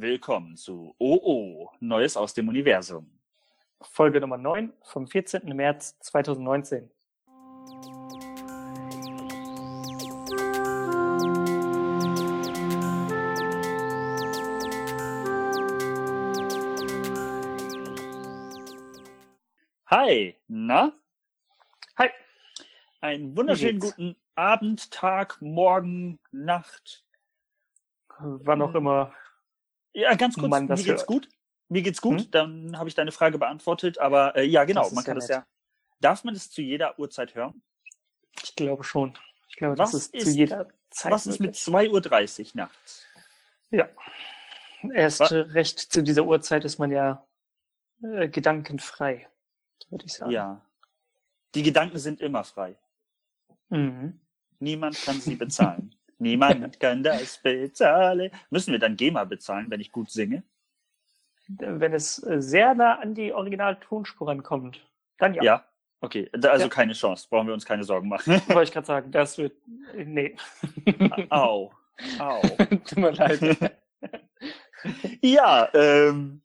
Willkommen zu OO, Neues aus dem Universum. Folge Nummer 9 vom 14. März 2019. Hi, na? Hi. Einen wunderschönen guten Abend, Tag, Morgen, Nacht. Wann auch immer. Ja, ganz kurz, Man mir geht's hört. gut. Mir geht's gut, Hm? dann habe ich deine Frage beantwortet, aber äh, ja, genau, man kann ja das ja. Darf man das zu jeder Uhrzeit hören? Ich glaube schon. Ich glaube, Was das ist, ist- zu jeder Zeit. Was ist mit möglich. 2.30 Uhr nachts? Ja. Erst Was? recht zu dieser Uhrzeit ist man ja äh, gedankenfrei, würde ich sagen. Ja. Die Gedanken sind immer frei. Mhm. Niemand kann sie bezahlen. Niemand kann das bezahlen. Müssen wir dann GEMA bezahlen, wenn ich gut singe? Wenn es äh, sehr nah an die Original-Tonspur rankommt, dann ja. Ja. Okay, also Ja. keine Chance. Brauchen wir uns keine Sorgen machen. Wollte ich gerade sagen, das wird. äh, Nee. Au. Au. Tut mir leid. Ja, ähm,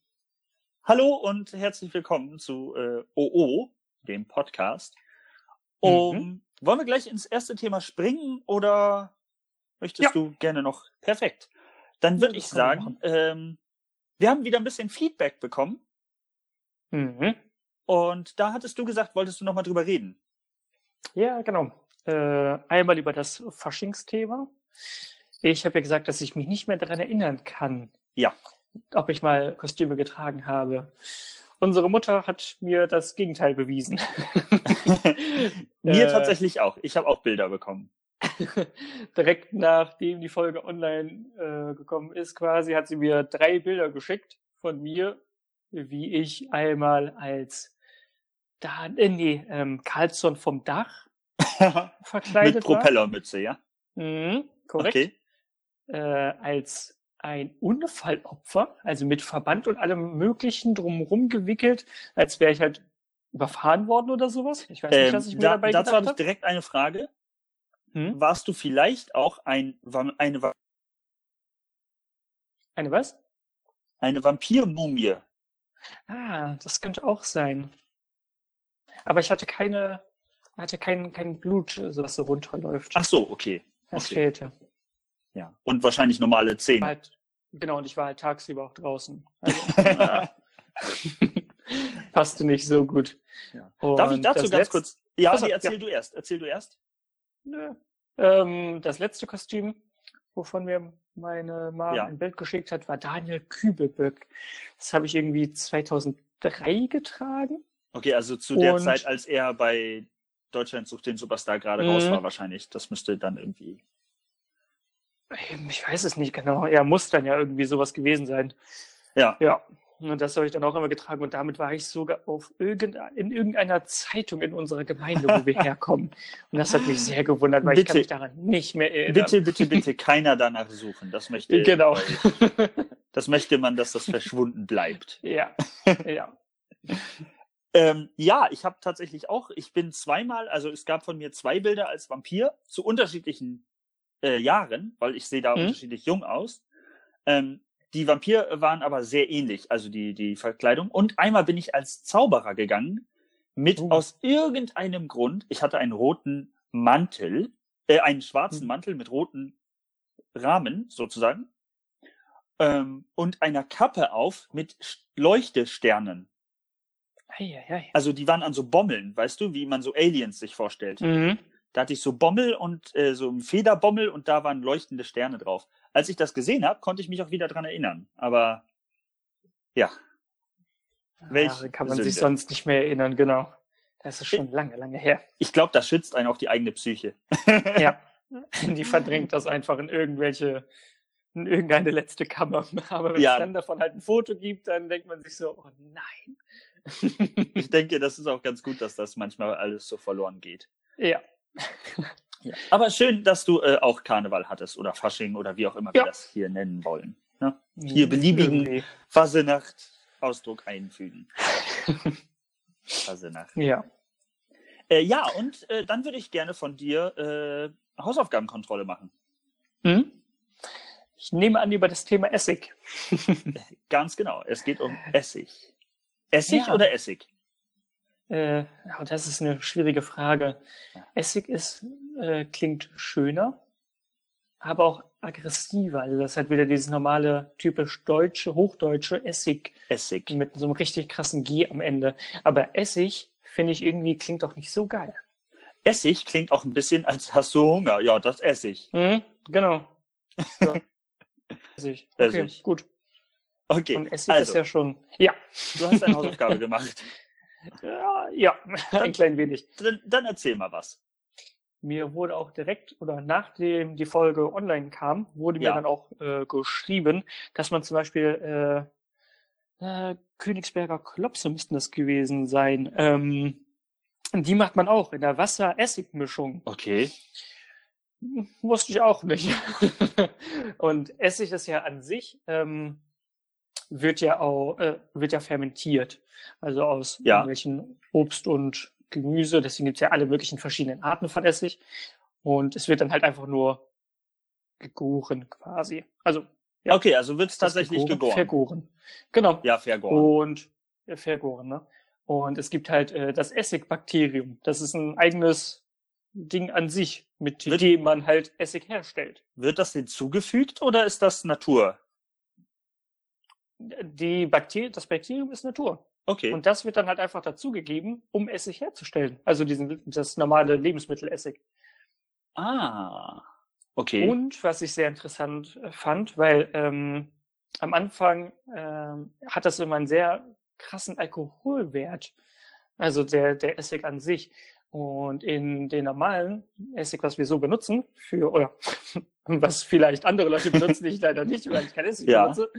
hallo und herzlich willkommen zu äh, OO, dem Podcast. Um, Mhm. Wollen wir gleich ins erste Thema springen oder möchtest Ja. du gerne noch? Perfekt. Dann würde Ja, ich sagen, ähm, wir haben wieder ein bisschen Feedback bekommen Mhm. und da hattest du gesagt, wolltest du nochmal drüber reden. Ja, genau. Äh, einmal über das Faschingsthema. Ich habe ja gesagt, dass ich mich nicht mehr daran erinnern kann, Ja. ob ich mal Kostüme getragen habe. Unsere Mutter hat mir das Gegenteil bewiesen. Mir Äh, tatsächlich auch. Ich habe auch Bilder bekommen. Direkt nachdem die Folge online äh, gekommen ist, quasi, hat sie mir drei Bilder geschickt von mir, wie ich einmal als da, äh, nee, ähm, Carlsson vom Dach verkleidet Mit. Propellermütze, ja? Mhm, korrekt. Okay. Äh, als ein Unfallopfer, also mit Verband und allem Möglichen drumherum gewickelt, als wäre ich halt überfahren worden oder sowas. Ich weiß nicht, Ähm, was ich mir da, dabei dazu gedacht habe ich direkt eine Frage. Hm? Warst du vielleicht auch ein, eine, Va- Eine was? eine Vampirmumie? Ah, das könnte auch sein. Aber ich hatte keine, hatte kein, kein Blut, so was so runterläuft. Ach so, okay. das okay. fehlte. Ja. Und wahrscheinlich normale Zähne. Halt, genau, und ich war halt tagsüber auch draußen. Also. Passte nicht so gut. Ja. Darf ich dazu ganz letzte- kurz? Ja, Achso, nee, erzähl ja. du erst. Erzähl du erst. Nö. Ähm, das letzte Kostüm, wovon mir meine Mom Ja. ein Bild geschickt hat, war Daniel Kübelböck. Das habe ich irgendwie 2003 getragen. Okay, also zu der Und- Zeit, als er bei Deutschland sucht den Superstar gerade Mhm. raus war, wahrscheinlich. Das müsste dann irgendwie. Ähm, Ich weiß es nicht genau. Ja, muss dann ja irgendwie sowas gewesen sein. Ja. Ja. Und das habe ich dann auch immer getragen. Und damit war ich sogar auf irgendein, in irgendeiner Zeitung in unserer Gemeinde, wo wir herkommen. Und das hat mich sehr gewundert, weil ich kann Bitte. mich daran nicht mehr erinnern. Bitte, bitte, bitte keiner danach suchen. Das möchte, Genau. das möchte man, dass das verschwunden bleibt. ja. Ja. Ähm, ja, ich habe tatsächlich auch, ich bin zweimal, also es gab von mir zwei Bilder als Vampir zu unterschiedlichen äh, Jahren, weil ich sehe da Mhm. unterschiedlich jung aus. Ähm, die Vampir waren aber sehr ähnlich, also die, die Verkleidung. Und einmal bin ich als Zauberer gegangen, mit Oh. aus irgendeinem Grund, ich hatte einen roten Mantel, äh, einen schwarzen Mhm. Mantel mit roten Rahmen sozusagen, ähm, und einer Kappe auf mit Leuchtesternen. Eieiei. Also die waren an so Bommeln, weißt du, wie man so Aliens sich vorstellt. Mhm. Da hatte ich so Bommel und äh, so ein Federbommel und da waren leuchtende Sterne drauf. Als ich das gesehen habe, konnte ich mich auch wieder dran erinnern. Aber ja, Welch Daran kann man sich Sünde. sonst nicht mehr erinnern, genau. Das ist schon lange, lange her. ich glaube, das schützt einen auch die eigene Psyche. Ja. Die verdrängt das einfach in irgendwelche, in irgendeine letzte Kammer. Aber wenn Ja. es dann davon halt ein Foto gibt, dann denkt man sich so, oh nein. Ich denke, das ist auch ganz gut, dass das manchmal alles so verloren geht. ja. Ja. Aber schön, dass du äh, auch Karneval hattest oder Fasching oder wie auch immer wir Ja. das hier nennen wollen. Ne? Hier beliebigen- Irgendwie. Fasenacht Ausdruck einfügen. Fasenacht. Ja. Äh, ja, und äh, dann würde ich gerne von dir äh, Hausaufgabenkontrolle machen. Hm? Ich nehme an über das Thema Essig. Ganz genau. Es geht um Essig. Essig Ja. oder Essig? Äh, ja, das ist eine schwierige Frage. Essig ist, äh, klingt schöner, aber auch aggressiver. Also das ist halt wieder dieses normale, typisch deutsche, hochdeutsche Essig Essig. mit so einem richtig krassen G am Ende. Aber Essig, finde ich irgendwie, klingt doch nicht so geil. Essig klingt auch ein bisschen, als hast du Hunger. Ja, das Essig. Mhm, genau. Ja. Essig. Okay, Essig. gut. Okay, Und Essig also, ist ja schon. Ja. du hast deine Hausaufgabe gemacht. Ja, ja, ein klein wenig. Dann, dann erzähl mal was. Mir wurde auch direkt oder nachdem die Folge online kam, wurde mir Ja. dann auch äh, geschrieben, dass man zum Beispiel äh, äh, Königsberger Klopse müssten das gewesen sein. Ähm, die macht man auch in der Wasser-Essig-Mischung. Okay. Wusste ich auch nicht. Und Essig ist ja an sich, ähm, wird ja auch, äh, wird ja fermentiert. Also aus Ja. irgendwelchen Obst und Gemüse. Deswegen gibt's ja alle möglichen verschiedenen Arten von Essig. Und es wird dann halt einfach nur gegoren quasi. Also Ja. Okay, also wird's tatsächlich gegoren. Vergoren. Genau. Ja, vergoren. Und äh, vergoren, ne? Und es gibt halt äh, das Essigbakterium. Das ist ein eigenes Ding an sich, mit Wird- dem man halt Essig herstellt. Wird das hinzugefügt oder ist das Natur? Die Bakterie, das Bakterium ist Natur. Okay. Und das wird dann halt einfach dazugegeben, um Essig herzustellen. Also diesen, das normale Lebensmittelessig. ah. Okay. Und was ich sehr interessant äh, fand, weil ähm, am Anfang ähm, hat das immer einen sehr krassen Alkoholwert. Also der, der Essig an sich. Und in den normalen Essig, was wir so benutzen, für, oder was vielleicht andere Leute benutzen, ich leider nicht, weil ich kein Essig Ja. benutze,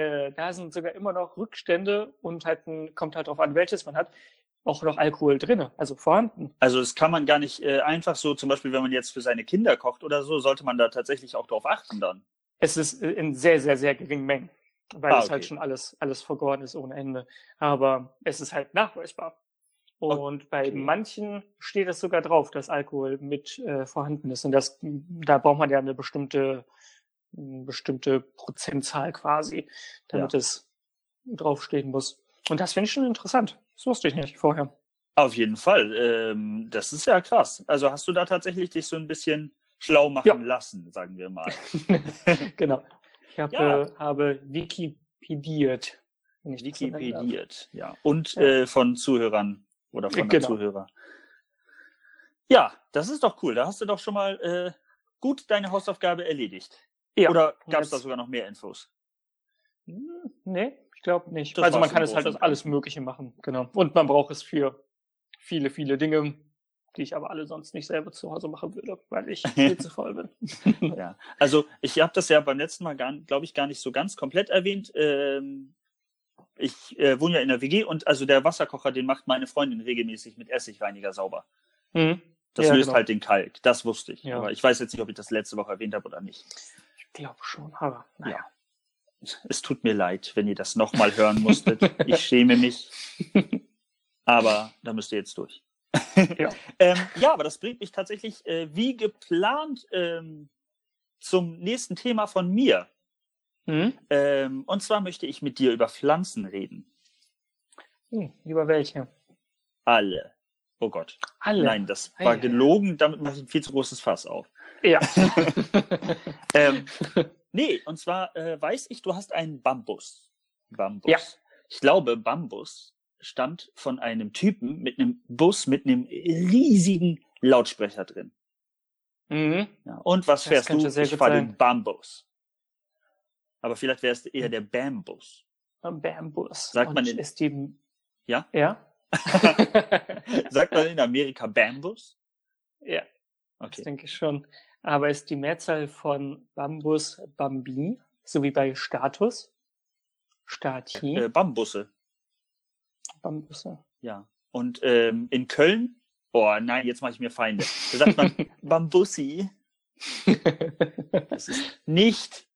äh, da sind sogar immer noch Rückstände und halt ein, kommt halt darauf an, welches man hat, auch noch Alkohol drinne, also vorhanden. Also das kann man gar nicht äh, einfach so, zum Beispiel, wenn man jetzt für seine Kinder kocht oder so, sollte man da tatsächlich auch drauf achten dann. Es ist äh, in sehr, sehr, sehr geringen Mengen, weil Ah, es halt okay. schon alles, alles vergoren ist ohne Ende. Aber es ist halt nachweisbar. Und bei Okay. manchen steht es sogar drauf, dass Alkohol mit äh, vorhanden ist. Und das, da braucht man ja eine bestimmte, eine bestimmte Prozentzahl quasi, damit es draufstehen muss. Und das finde ich schon interessant. Das wusste ich nicht vorher. Auf jeden Fall. Ähm, das ist ja krass. Also hast du da tatsächlich dich so ein bisschen schlau machen Ja. lassen, sagen wir mal. genau. Ich hab, Ja. äh, habe Wikipediert. Wikipediert, ja. Und Ja. Äh, von Zuhörern oder von Genau. Zuhörer. Ja, das ist doch cool. Da hast du doch schon mal äh, gut deine Hausaufgabe erledigt. Ja. Oder gab es da sogar noch mehr Infos? Hm, Nee, ich glaube nicht. Das also man kann es halt aus alles Mögliche machen, genau. Und man braucht es für viele, viele Dinge, die ich aber alle sonst nicht selber zu Hause machen würde, weil ich viel zu voll bin. Ja, also ich habe das ja beim letzten Mal, glaube ich, gar nicht so ganz komplett erwähnt. Ähm, ich äh, wohne ja in der WG und also der Wasserkocher, den macht meine Freundin regelmäßig mit Essigreiniger sauber. Mhm. Das Ja, löst genau. halt den Kalk. Das wusste ich. Ja. Aber ich weiß jetzt nicht, ob ich das letzte Woche erwähnt habe oder nicht. Ich glaube schon, aber naja. Ja. Es tut mir leid, wenn ihr das nochmal hören musstet. Ich schäme mich. Aber da müsst ihr jetzt durch. Ja. ähm, ja, aber das bringt mich tatsächlich äh, wie geplant ähm, zum nächsten Thema von mir. Mhm. Ähm, und zwar möchte ich mit dir über Pflanzen reden. Hm, über welche? Alle. Oh Gott. Alle. Nein, das war gelogen, damit mache ich ein viel zu großes Fass auf. Ja. Ähm, nee, und zwar äh, weiß ich, du hast einen Bambus. Bambus. Ja. Ich glaube, Bambus stammt von einem Typen mit einem Bus mit einem riesigen Lautsprecher drin. mhm. Ja. Und was Das fährst du? ich fahre den Bambus. Aber vielleicht wäre es eher der Bambus. Bambus. Sagt Und man in- ist die. Ja? Ja? Sagt man in Amerika Bambus? ja, das Okay. denke ich schon. Aber ist die Mehrzahl von Bambus Bambi, so wie bei Status? Stati? Äh, Bambusse. Bambusse. Ja. Und ähm, in Köln, oh nein, jetzt mache ich mir Feinde. Da sagt man Bambussi. Das ist nicht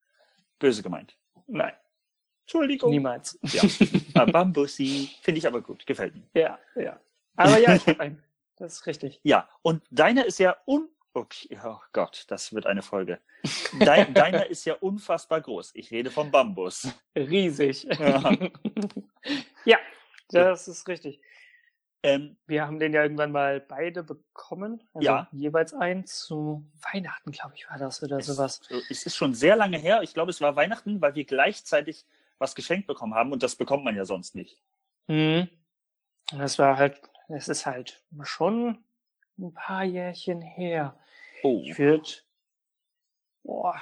böse gemeint. Nein, Entschuldigung. niemals. Ja. Ah, Bambussi. Finde ich aber gut. Gefällt mir. Ja, ja. Aber ja, ich habe einen. Das ist richtig. Ja. Und deiner ist ja un Okay, oh Gott, das wird eine Folge. Dein, deiner ist ja unfassbar groß. Ich rede vom Bambus. Riesig. Ja. ja, das ist richtig. Ähm, Wir haben den ja irgendwann mal beide bekommen. Also Ja. jeweils einen zu Weihnachten, glaube ich, war das oder sowas. es, es ist schon sehr lange her. Ich glaube, es war Weihnachten, weil wir gleichzeitig was geschenkt bekommen haben und das bekommt man ja sonst nicht. Mhm. Das war halt, es ist halt schon ein paar Jährchen her. Oh, Ich würde, boah,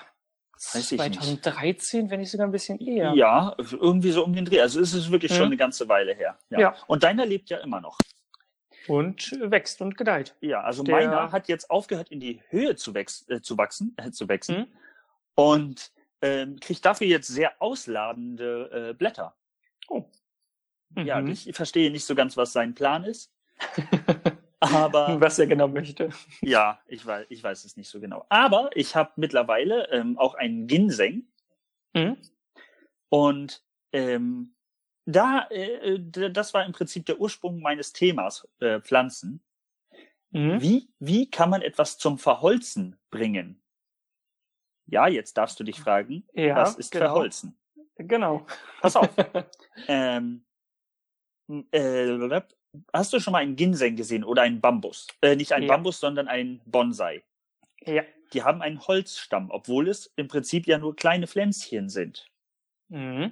Weiß ich nicht. 2013, wenn nicht sogar ein bisschen eher. ja. irgendwie so um den Dreh. Also es ist wirklich Mhm. schon eine ganze Weile her. Ja. Ja. Und deiner lebt ja immer noch. Und wächst und gedeiht. Ja, also Der- meiner hat jetzt aufgehört, in die Höhe zu, wächs äh, zu wachsen, äh, zu wachsen Mhm. und ähm, kriegt dafür jetzt sehr ausladende äh, Blätter. Oh. Ja, Mhm. ich verstehe nicht so ganz, was sein Plan ist. Aber Was er genau möchte. ja, ich weiß, ich weiß es nicht so genau. Aber ich habe mittlerweile ähm, auch einen Ginseng Mhm. und ähm, da, äh, d- das war im Prinzip der Ursprung meines Themas äh, Pflanzen. Mhm. Wie, wie kann man etwas zum Verholzen bringen? Ja, jetzt darfst du dich fragen, Ja, was ist genau. Verholzen? Genau. Pass auf. ähm, äh, hast du schon mal einen Ginseng gesehen oder einen Bambus? Äh, nicht einen Ja. Bambus, sondern einen Bonsai. ja. Die haben einen Holzstamm, obwohl es im Prinzip ja nur kleine Pflänzchen sind. Mhm.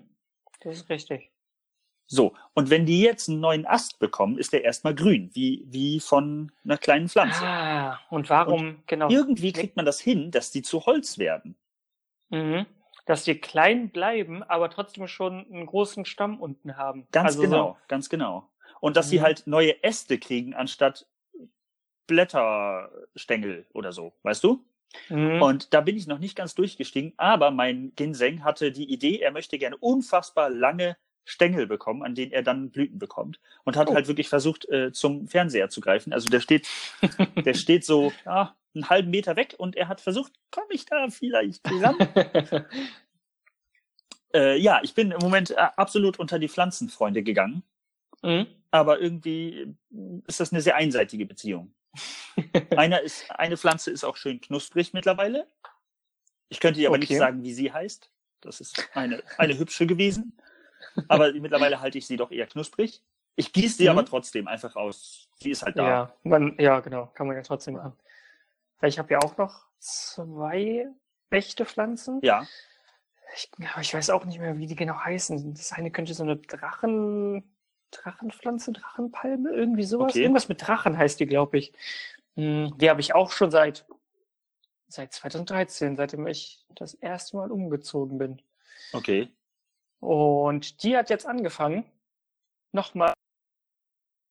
Das ist richtig. So, und wenn die jetzt einen neuen Ast bekommen, ist der erstmal grün, wie, wie von einer kleinen Pflanze. Ah, und warum, genau. Irgendwie kriegt man das hin, dass die zu Holz werden. Mhm. Dass die klein bleiben, aber trotzdem schon einen großen Stamm unten haben. Ganz also genau, ganz genau. Und dass sie Mhm. halt neue Äste kriegen anstatt Blätterstängel oder so, weißt du? Mhm. Und da bin ich noch nicht ganz durchgestiegen, aber mein Ginseng hatte die Idee, er möchte gerne unfassbar lange Stängel bekommen, an denen er dann Blüten bekommt. Und hat Oh. halt wirklich versucht, äh, zum Fernseher zu greifen. Also der steht, der steht so ja, einen halben Meter weg und er hat versucht, komme ich da vielleicht ran? äh, ja, ich bin im Moment äh, absolut unter die Pflanzenfreunde gegangen. Mhm. aber irgendwie ist das eine sehr einseitige Beziehung. Einer ist, eine Pflanze ist auch schön knusprig mittlerweile. Ich könnte dir aber nicht Okay. sagen, wie sie heißt. Das ist eine, eine hübsche gewesen. Aber mittlerweile halte ich sie doch eher knusprig. Ich gieße sie Mhm. aber trotzdem einfach aus. Sie ist halt da. Ja, man, ja, genau. Kann man ja trotzdem machen. Weil ich habe ja auch noch zwei echte Pflanzen. Ja. Ich, aber ich weiß auch nicht mehr, wie die genau heißen. Das eine könnte so eine Drachen, Drachenpflanze, Drachenpalme, irgendwie sowas. Okay. Irgendwas mit Drachen heißt die, glaube ich. Hm, Die habe ich auch schon seit, seit 2013, seitdem ich das erste Mal umgezogen bin. Okay. Und die hat jetzt angefangen, nochmal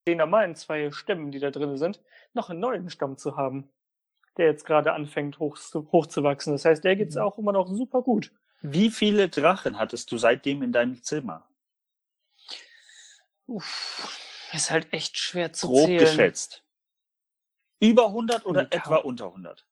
den normalen zwei Stämmen, die da drin sind, noch einen neuen Stamm zu haben, der jetzt gerade anfängt hoch, hochzuwachsen. Das heißt, der geht's Mhm. auch immer noch super gut. Wie viele Drachen hattest du seitdem in deinem Zimmer? Uff, ist halt echt schwer zu Grob zählen. geschätzt. Über 100 oder Die etwa unter 100?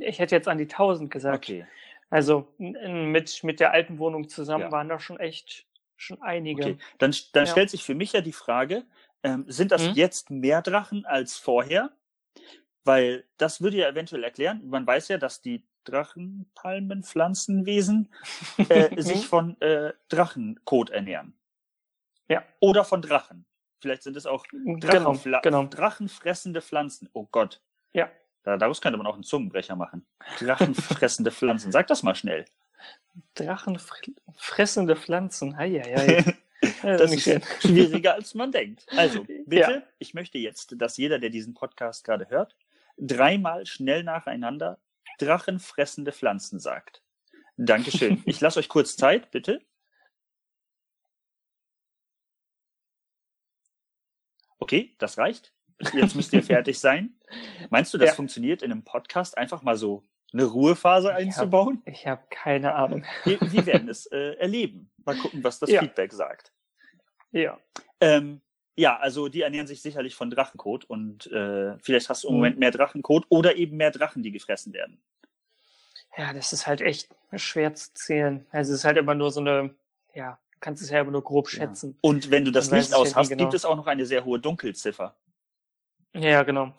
Ich hätte jetzt an die 1000 gesagt. Okay. Also mit, mit der alten Wohnung zusammen Ja. waren da schon echt schon einige. Okay, dann, dann Ja. stellt sich für mich ja die Frage, ähm, sind das Mhm. jetzt mehr Drachen als vorher? Weil das würde ja eventuell erklären, man weiß ja, dass die Drachenpalmen, Pflanzenwesen äh, sich von äh, Drachenkot ernähren. Ja. Oder von Drachen. Vielleicht sind es auch Genau, Drachenfla genau. drachenfressende Pflanzen. Oh Gott. Ja. Da, daraus könnte man auch einen Zungenbrecher machen. Drachenfressende Pflanzen. Sag das mal schnell. Drachenfressende Pflanzen. Eieiei. Das, Das ist nicht ist schön. schwieriger als man denkt. Also, bitte, Ja. ich möchte jetzt, dass jeder, der diesen Podcast gerade hört, dreimal schnell nacheinander drachenfressende Pflanzen sagt. Dankeschön. Ich lasse euch kurz Zeit, bitte. Okay, das reicht. Jetzt müsst ihr fertig sein. Meinst du, das Ja. funktioniert in einem Podcast, einfach mal so eine Ruhephase einzubauen? Ich habe keine Ahnung. Wir, wir werden es äh, erleben. Mal gucken, was das Ja. Feedback sagt. Ja. Ähm, ja, also die ernähren sich sicherlich von Drachenkot und äh, vielleicht hast du im Mhm. Moment mehr Drachenkot oder eben mehr Drachen, die gefressen werden. Ja, das ist halt echt schwer zu zählen. Also es ist halt immer nur so eine, ja, kannst es ja immer nur grob schätzen. Und wenn du das Licht ja aus hast, genau. gibt es auch noch eine sehr hohe Dunkelziffer. Ja, genau.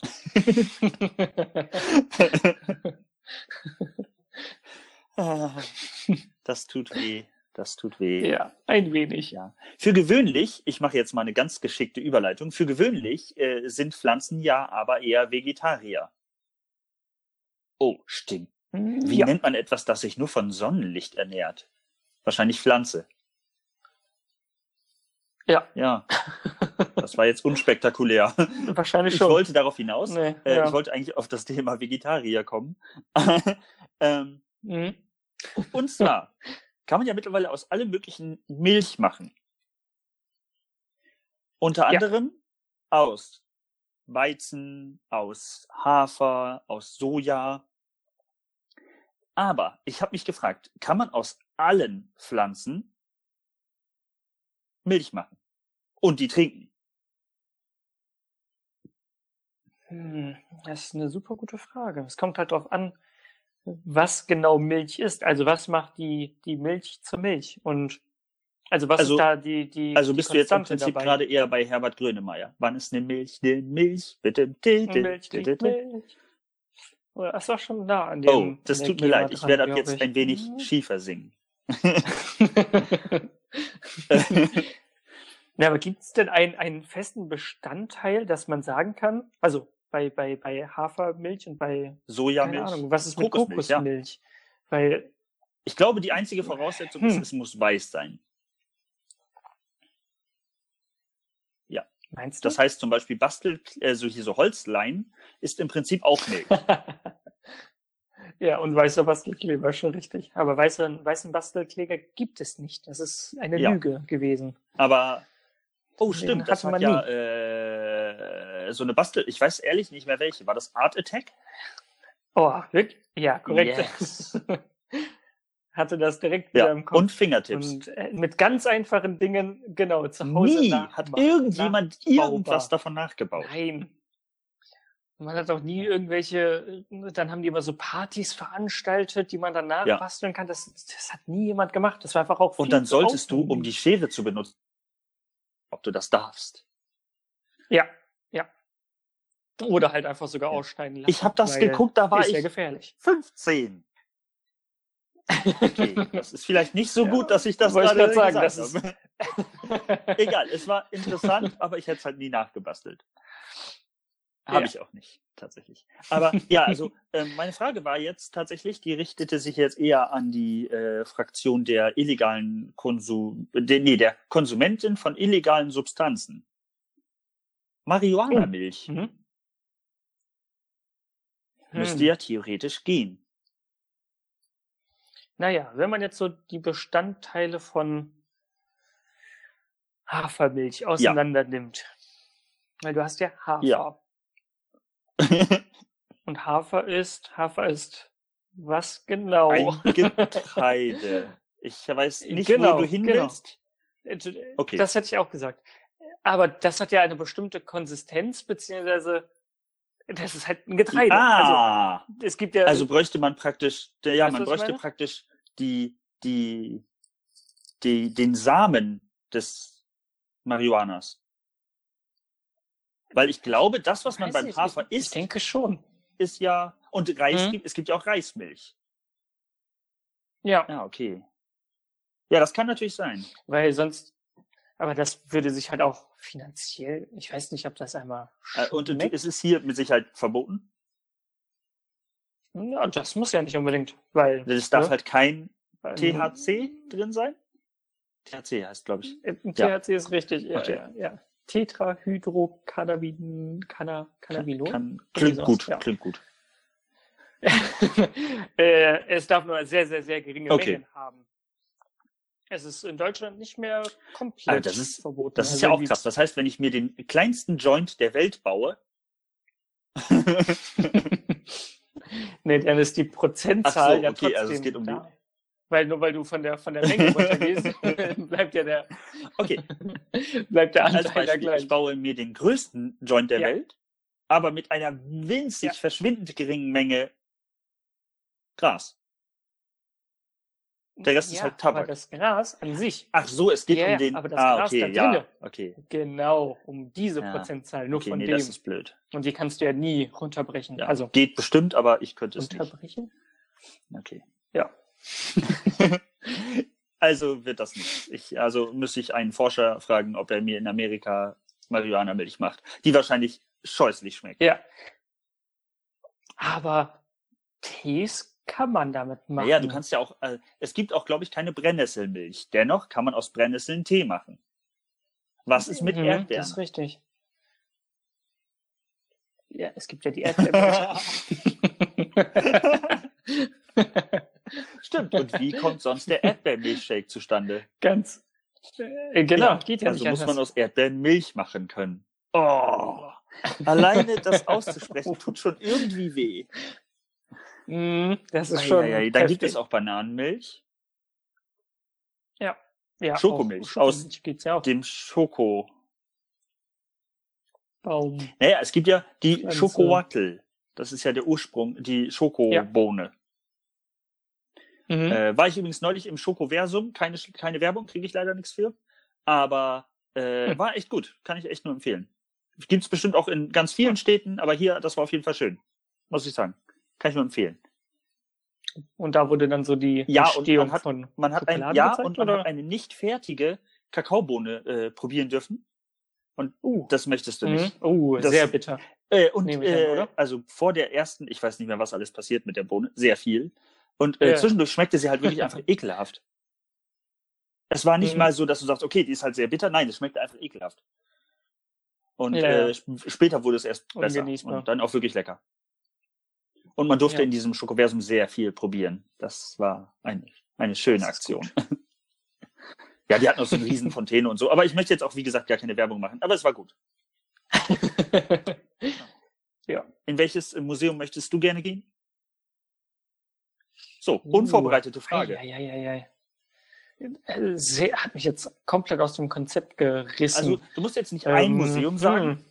das tut weh. Das tut weh. Ja, ein wenig. Ja. Für gewöhnlich, ich mache jetzt mal eine ganz geschickte Überleitung, für gewöhnlich äh, sind Pflanzen ja aber eher Vegetarier. Oh, stimmt. Wie ja. nennt man etwas, das sich nur von Sonnenlicht ernährt? Wahrscheinlich Pflanze. Ja. Ja. Das war jetzt unspektakulär. Wahrscheinlich Ich schon. wollte darauf hinaus. Nee, Äh, ja. Ich wollte eigentlich auf das Thema Vegetarier kommen. ähm, Mhm. und zwar kann man ja mittlerweile aus allem möglichen Milch machen. Unter Ja. anderem aus Weizen, aus Hafer, aus Soja. Aber ich habe mich gefragt, kann man aus allen Pflanzen Milch machen und die trinken? Hm, Das ist eine super gute Frage. Es kommt halt darauf an, was genau Milch ist. Also was macht die, die Milch zur Milch? Und also was Also- ist da die, die Also die bist du jetzt im Prinzip dabei? gerade eher bei Herbert Grönemeyer. Wann ist eine Milch? Eine Milch, bitte. Di, Milch, die. Milch. Das war schon nah an dem. Oh, das tut mir leid. Ich werde ab jetzt ein wenig Hm. schiefer singen. Na, aber gibt es denn einen, einen festen Bestandteil, dass man sagen kann? Also bei, bei, bei Hafermilch und bei, Sojamilch. Ahnung, was ist mit Kokosmilch, ja. Weil, Ich glaube, die einzige Voraussetzung ist, Hm. es muss weiß sein. meinst du? Das heißt zum Beispiel Bastel, also hier so Holzlein, ist im Prinzip auch Milch. ja, und weißer Bastelkleber, schon richtig. Aber weißen, weißen Bastelkleber gibt es nicht. Das ist eine Ja. Lüge gewesen. Aber, oh Den stimmt, das hatte hat man ja äh, so eine Bastel, ich weiß ehrlich nicht mehr welche. War das Art Attack? Oh, wirklich? Ja, korrekt. Yes. Hatte das direkt wieder Ja, im Kopf. und Fingertips. Und äh, mit ganz einfachen Dingen, genau, zu Hause Nie hat irgendjemand irgendwas davon nachgebaut. Nein. Man hat auch nie irgendwelche, dann haben die immer so Partys veranstaltet, die man dann Ja. nachbasteln kann. Das, das hat nie jemand gemacht. Das war einfach auch Und dann solltest du, um die Schere zu benutzen, ob du das darfst. Ja, ja. Oder halt einfach sogar Ja. ausschneiden lassen. Ich habe das geguckt, da war ist ja ich gefährlich. 15. Okay, das ist vielleicht nicht so Ja, gut, dass ich das ich gerade grad sagen, gesagt das habe. Egal, es war interessant, aber ich hätte es halt nie nachgebastelt. Habe Ja. ich auch nicht, tatsächlich. Aber ja, also ähm, meine Frage war jetzt tatsächlich, die richtete sich jetzt eher an die äh, Fraktion der illegalen Konsum, der, nee, der Konsumentin von illegalen Substanzen. Marihuana-Milch Mhm. müsste Hm. ja theoretisch gehen. Naja, wenn man jetzt so die Bestandteile von Hafermilch auseinander nimmt, weil du hast ja Hafer. Ja. Und Hafer ist, Hafer ist was genau? Ein Getreide. Ich weiß nicht, Genau, wo du hin genau. willst. Okay. Das hätte ich auch gesagt. Aber das hat ja eine bestimmte Konsistenz, beziehungsweise das ist halt ein Getreide. ah, Also es gibt ja also bräuchte man praktisch, ja, Weißt man bräuchte praktisch die, die, die, den Samen des Marihuanas. Weil ich glaube, das, was man weiß beim nicht, Hafer ich, ich isst, denke schon. ist ja, und Reis, Mhm. gibt, es gibt ja auch Reismilch. Ja, Ja, okay. Ja, das kann natürlich sein. weil sonst, aber das würde sich halt auch finanziell, ich weiß nicht, ob das einmal Äh, Und es ist hier mit Sicherheit verboten. Ja, das muss ja nicht unbedingt, weil Es darf ne, halt kein THC drin sein. THC heißt, glaube ich. Äh, Ja. THC ist richtig, ja, Okay. ja, ja. Tetrahydrocannabin, Canna. Kann, klingt sowas, gut, ja. klingt gut. äh, es darf nur sehr, sehr, sehr geringe Okay. Mengen haben. Es ist in Deutschland nicht mehr komplett Aber das ist- verboten. Das ist Also ja auch krass. Das heißt, wenn ich mir den kleinsten Joint der Welt baue, nee, dann ist die Prozentzahl so, ja okay, trotzdem also es geht um die- da. Weil nur weil du von der von der Menge runtergehst, bleibt ja der okay, bleibt der Anteil ja Beispiel, gleich. ich baue mir den größten Joint der Ja. Welt, aber mit einer winzig Ja. verschwindend geringen Menge Gras. Der Rest ja, ist halt aber Tabak. das Gras an sich. Ach so, es geht Ja, um ja, den. aber das ah, Gras okay, da ja. drinne. Okay. Genau, um diese Ja, Prozentzahl, nur okay, von nee, dem. das ist blöd. Und die kannst du ja nie runterbrechen. Ja, Also geht bestimmt, aber ich könnte es nicht. unterbrechen? Okay. Ja. also wird das nicht. Ich, also müsste ich einen Forscher fragen, ob er mir in Amerika Marihuana-Milch macht, die wahrscheinlich scheußlich schmeckt. Ja. Aber Tees kann man damit machen. Naja, du kannst ja auch, äh, es gibt auch, glaube ich, keine Brennnesselmilch. Dennoch kann man aus Brennnesseln Tee machen. Was ist mit Mhm, Erdbeeren? Das ist richtig. Ja, es gibt ja die Erdbeermilch. Stimmt. Und wie kommt sonst der Erdbeermilchshake zustande? Ganz. Äh, genau, geht ja also muss man aus Erdbeeren Milch machen können. Oh, alleine das auszusprechen tut schon irgendwie weh. Mm, das ist schon. Eieiei, Dann gibt es auch Bananenmilch, ja, Schokomilch auch aus- Schokomilch geht's ja auch. dem Schoko. Baum. Naja, es gibt ja die Pflanze. Schokowattel. Das ist ja der Ursprung, die Schokobohne. Mhm. Äh, war ich übrigens neulich im Schokoversum. Keine, keine Werbung, kriege ich leider nichts für. Aber äh, Hm. war echt gut. Kann ich echt nur empfehlen. Gibt's bestimmt auch in ganz vielen Städten, aber hier, das war auf jeden Fall schön. Muss ich sagen. Kann ich nur empfehlen. Und da wurde dann so die Ja, und Entstehung man hat- von Man hat ein Ja gezeigt, und man oder? hat eine nicht fertige Kakaobohne äh, probieren dürfen. Und uh, das möchtest du nicht. Mhm. Oh, Das- sehr bitter. Äh, und an, äh, oder? also vor der ersten, ich weiß nicht mehr, was alles passiert mit der Bohne, sehr viel. Und äh, Ja. zwischendurch schmeckte sie halt wirklich einfach ekelhaft. Es war nicht Mhm. mal so, dass du sagst, okay, die ist halt sehr bitter. Nein, es schmeckte einfach ekelhaft. Und Ja, äh, ja. sp- später wurde es erst besser und dann auch wirklich lecker. Und man durfte Ja. in diesem Schokoversum sehr viel probieren. Das war eine, eine schöne Aktion. ja, die hatten auch so eine riesen Fontäne und so. Aber ich möchte jetzt auch, wie gesagt, gar keine Werbung machen. Aber es war gut. In welches Museum möchtest du gerne gehen? So, unvorbereitete Frage. Ja, ja, ja, ja. Sehr, hat mich jetzt komplett aus dem Konzept gerissen. Also, du musst jetzt nicht ein Ähm, Museum sagen,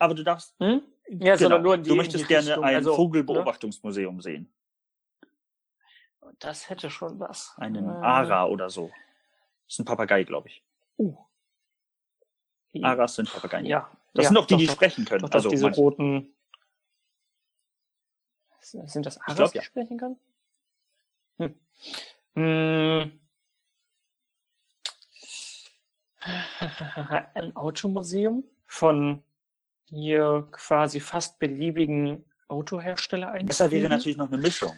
aber du darfst. Hm? Hm? Ja, sondern nur in die du möchtest die gerne ein also, Vogelbeobachtungsmuseum sehen. Ne? Das hätte schon was. Einen Äh, Ara oder so. Das ist ein Papagei, glaube ich. Uh. Aras sind Papageien. Ja. Das ja, sind doch die, doch, die doch, sprechen können. Doch, doch, also diese manche. roten. Sind das Aras, glaub, die ja. sprechen können? Hm. Hm. Ein Automuseum von hier quasi fast beliebigen Autohersteller Besser wäre natürlich noch eine Mischung.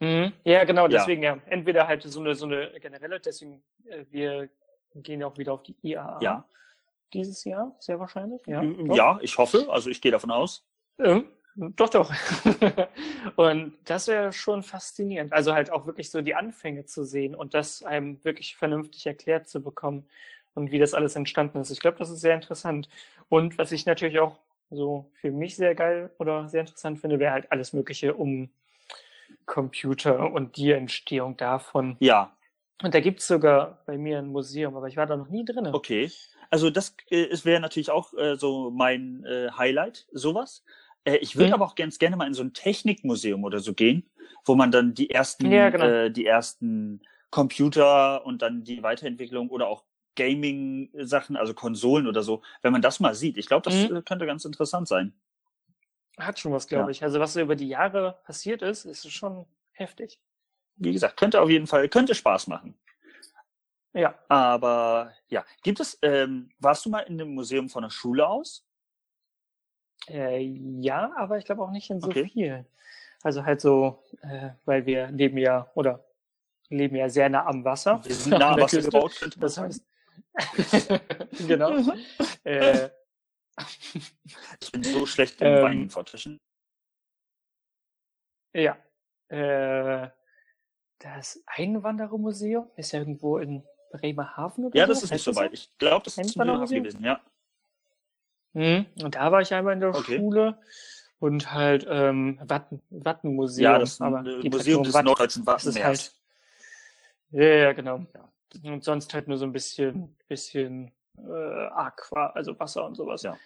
Mhm. Ja, genau, Ja. deswegen ja. Entweder halt so eine, so eine generelle, deswegen, äh, wir gehen ja auch wieder auf die IAA. Ja. Dieses Jahr, sehr wahrscheinlich. Ja, Ja, doch. ja ich hoffe. Also ich gehe davon aus. Ähm, doch, doch. und das wäre schon faszinierend. Also halt auch wirklich so die Anfänge zu sehen und das einem wirklich vernünftig erklärt zu bekommen und wie das alles entstanden ist. Ich glaube, das ist sehr interessant. Und was ich natürlich auch so für mich sehr geil oder sehr interessant finde, wäre halt alles Mögliche um Computer und die Entstehung davon. Ja, Und da gibt's sogar bei mir ein Museum, aber ich war da noch nie drin. okay. Also das äh, es wäre natürlich auch äh, so mein äh, Highlight, sowas. Äh, ich würde Mhm. aber auch ganz gerne mal in so ein Technikmuseum oder so gehen, wo man dann die ersten, Ja, genau. äh, die ersten Computer und dann die Weiterentwicklung oder auch Gaming-Sachen, also Konsolen oder so, wenn man das mal sieht. Ich glaube, das Mhm. äh, könnte ganz interessant sein. Hat schon was, glaube Ja. ich. Also was so über die Jahre passiert ist, ist schon heftig. Wie gesagt, könnte auf jeden Fall, könnte Spaß machen. Ja. Aber ja, gibt es, ähm, warst du mal in einem Museum von der Schule aus? Äh, ja, aber ich glaube auch nicht in so Okay. viel. Also halt so, äh, weil wir leben ja, oder leben ja sehr nah am Wasser. Wir sind nah am Wasser gebaut, könnte Das heißt, genau. äh, Ich bin so schlecht im Ähm, Weinen vortischen. ja. Äh, das Einwanderermuseum ist ja irgendwo in Bremerhaven oder Ja, so. das ist nicht Heißt so weit. Ich glaube, das ist ein Einwanderermuseum? gewesen, ja. Mhm. Und da war ich einmal in der Okay. Schule und halt ähm, Watten, Wattenmuseum. Ja, das aber ein äh, halt Museum um des Watt. norddeutschen ist Wattenmeers. halt. Ja, ja, genau. Und sonst halt nur so ein bisschen, bisschen äh, Aqua, also Wasser und sowas. Ja.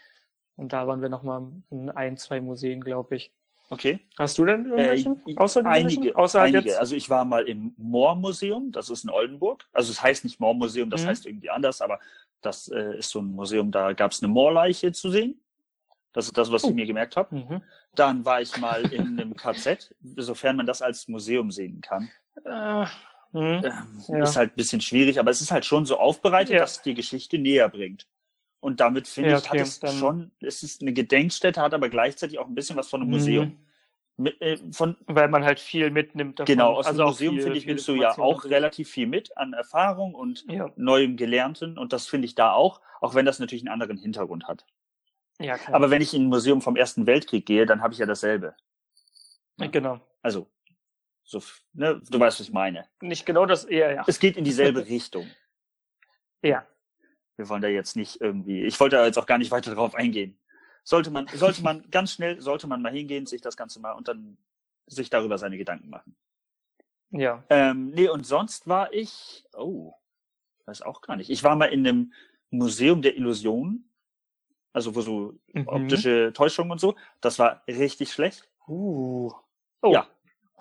Und da waren wir nochmal in ein, zwei Museen, glaube ich. Okay. Hast du denn irgendwelche? Äh, außergewöhnlichen? einige, Außer einige. jetzt? Also ich war mal im Moor-Museum, das ist in Oldenburg. Also es heißt nicht Moor-Museum, das Mhm. heißt irgendwie anders, aber das äh, ist so ein Museum, da gab es eine Moorleiche zu sehen. Das ist das, was Oh. ich mir gemerkt habe. Mhm. Dann war ich mal in einem KZ, sofern man das als Museum sehen kann. Äh, mhm. Ähm, Ja. Ist halt ein bisschen schwierig, aber es ist halt schon so aufbereitet, Ja. dass es die Geschichte näher bringt. Und damit finde Ja, ich, okay, hat es dann- schon, es ist eine Gedenkstätte, hat aber gleichzeitig auch ein bisschen was von einem Mhm. Museum. Mit, äh, von, Weil man halt viel mitnimmt davon. genau, aus also dem Museum, finde ich, nimmst du ja auch relativ viel mit an Erfahrung und Ja, neuem Gelernten. Und das finde ich da auch, auch wenn das natürlich einen anderen Hintergrund hat. ja klar. Aber wenn ich in ein Museum vom Ersten Weltkrieg gehe, dann habe ich ja dasselbe. genau. Also, so, ne, du weißt, was ich meine. Nicht genau das eher, ja. Es geht in dieselbe Richtung. Ja. Wir wollen da jetzt nicht irgendwie, ich wollte da jetzt auch gar nicht weiter drauf eingehen. Sollte man, sollte man ganz schnell, sollte man mal hingehen, sich das Ganze mal und dann sich darüber seine Gedanken machen. Ja. Ähm, nee, und sonst war ich, oh, weiß auch gar nicht. Ich war mal in einem Museum der Illusionen, also wo so Mhm. optische Täuschungen und so. Das war richtig schlecht. Uh. Oh. Ja.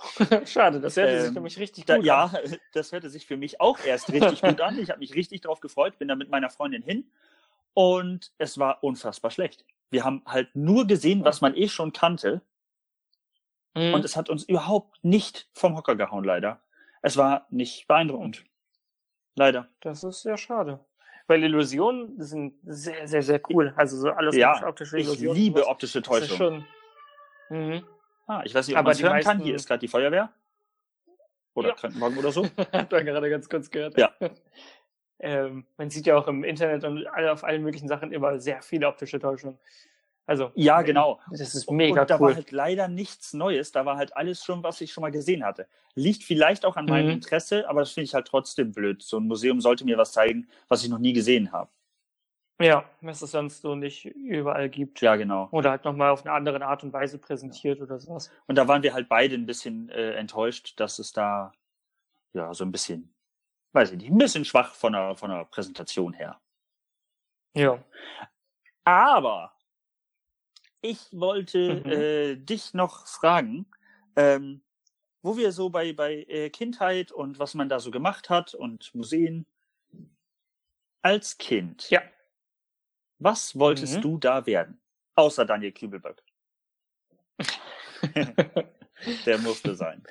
Schade, das hört sich Ähm, nämlich richtig Da, gut ja, an. das hörte sich für mich auch erst richtig gut an. Ich habe mich richtig drauf gefreut, bin da mit meiner Freundin hin und es war unfassbar schlecht. Wir haben halt nur gesehen, was man eh schon kannte Mhm. und es hat uns überhaupt nicht vom Hocker gehauen, leider. Es war nicht beeindruckend. Leider. Das ist sehr schade. Weil Illusionen sind sehr, sehr, sehr cool. Also so alles Ja, optische Ich Illusionen. liebe sowas. optische Das ist Täuschung. schon. Mhm. Ah, ich weiß nicht, ob man hören kann. meisten- Hier ist gerade die Feuerwehr. Oder Ja. Krankenwagen oder so. Hat man gerade ganz kurz gehört. Ja. ähm, man sieht ja auch im Internet und auf allen möglichen Sachen immer sehr viele optische Täuschungen. Also. Ja, genau. Das ist mega und da cool. war halt leider nichts Neues. Da war halt alles schon, was ich schon mal gesehen hatte. Liegt vielleicht auch an meinem Mhm. Interesse, aber das finde ich halt trotzdem blöd. So ein Museum sollte mir was zeigen, was ich noch nie gesehen habe. Ja, was es sonst so nicht überall gibt. Ja, genau. Oder halt nochmal auf eine andere Art und Weise präsentiert oder sowas. Und da waren wir halt beide ein bisschen äh, enttäuscht, dass es da ja so ein bisschen, weiß ich nicht, ein bisschen schwach von der, von der Präsentation her. Ja. Aber ich wollte Mhm. äh, dich noch fragen, ähm, wo wir so bei, bei äh, Kindheit und was man da so gemacht hat und Museen. Als Kind, Ja. Was wolltest Mhm. du da werden? Außer Daniel Kübelböck. Der musste sein.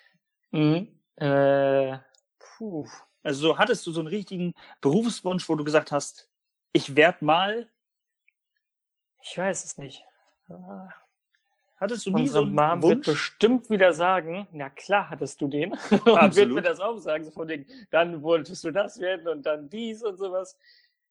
mhm. äh, puh. Also so hattest du so einen richtigen Berufswunsch, wo du gesagt hast, ich werd mal. Ich weiß es nicht. Äh, Hattest du nie Unsere so einen Mom wird Wunsch? bestimmt wieder sagen, na klar hattest du den. Und wird Absolut. mir das auch sagen, so von wegen, dann wolltest du das werden und dann dies und sowas.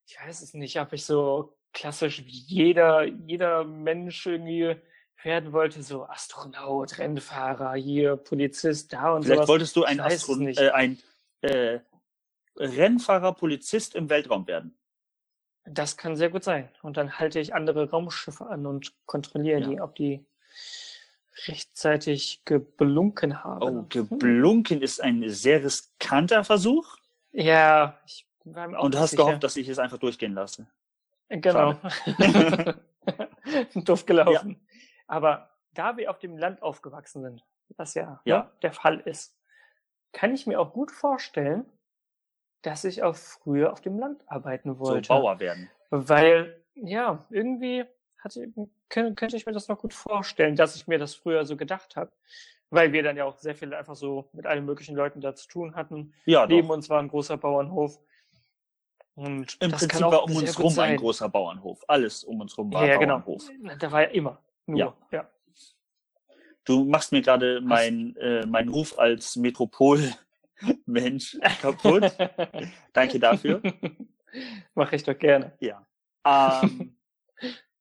Ich weiß es nicht, ob ich so klassisch wie jeder, jeder Mensch irgendwie werden wollte, so Astronaut, Rennfahrer, hier, Polizist, da und Vielleicht sowas. wolltest du ein, nicht. äh, ein äh, Rennfahrer, Polizist im Weltraum werden. Das kann sehr gut sein. Und dann halte ich andere Raumschiffe an und kontrolliere Ja. die, ob die rechtzeitig geblunken haben. Oh, geblunken ist ein sehr riskanter Versuch. Ja, ich Und hast sicher. gehofft, dass ich es einfach durchgehen lasse. Genau. Doof gelaufen. Aber da wir auf dem Land aufgewachsen sind, was ja, Ja. Ne, der Fall ist, kann ich mir auch gut vorstellen, dass ich auch früher auf dem Land arbeiten So wollte. Bauer werden. Weil, ja, irgendwie hatte, könnte, könnte ich mir das noch gut vorstellen, dass ich mir das früher so gedacht habe. Weil wir dann ja auch sehr viel einfach so mit allen möglichen Leuten da zu tun hatten. Ja, Neben doch. uns war ein großer Bauernhof. Und Im das Prinzip war um uns rum ein großer Bauernhof. Alles um uns rum war Ja, genau. Bauernhof. Da war ja immer. Nur, Ja. ja. Du machst mir gerade mein, äh, meinen Ruf als Metropolmensch kaputt. Danke dafür. Mach ich doch gerne. Ja. Ähm,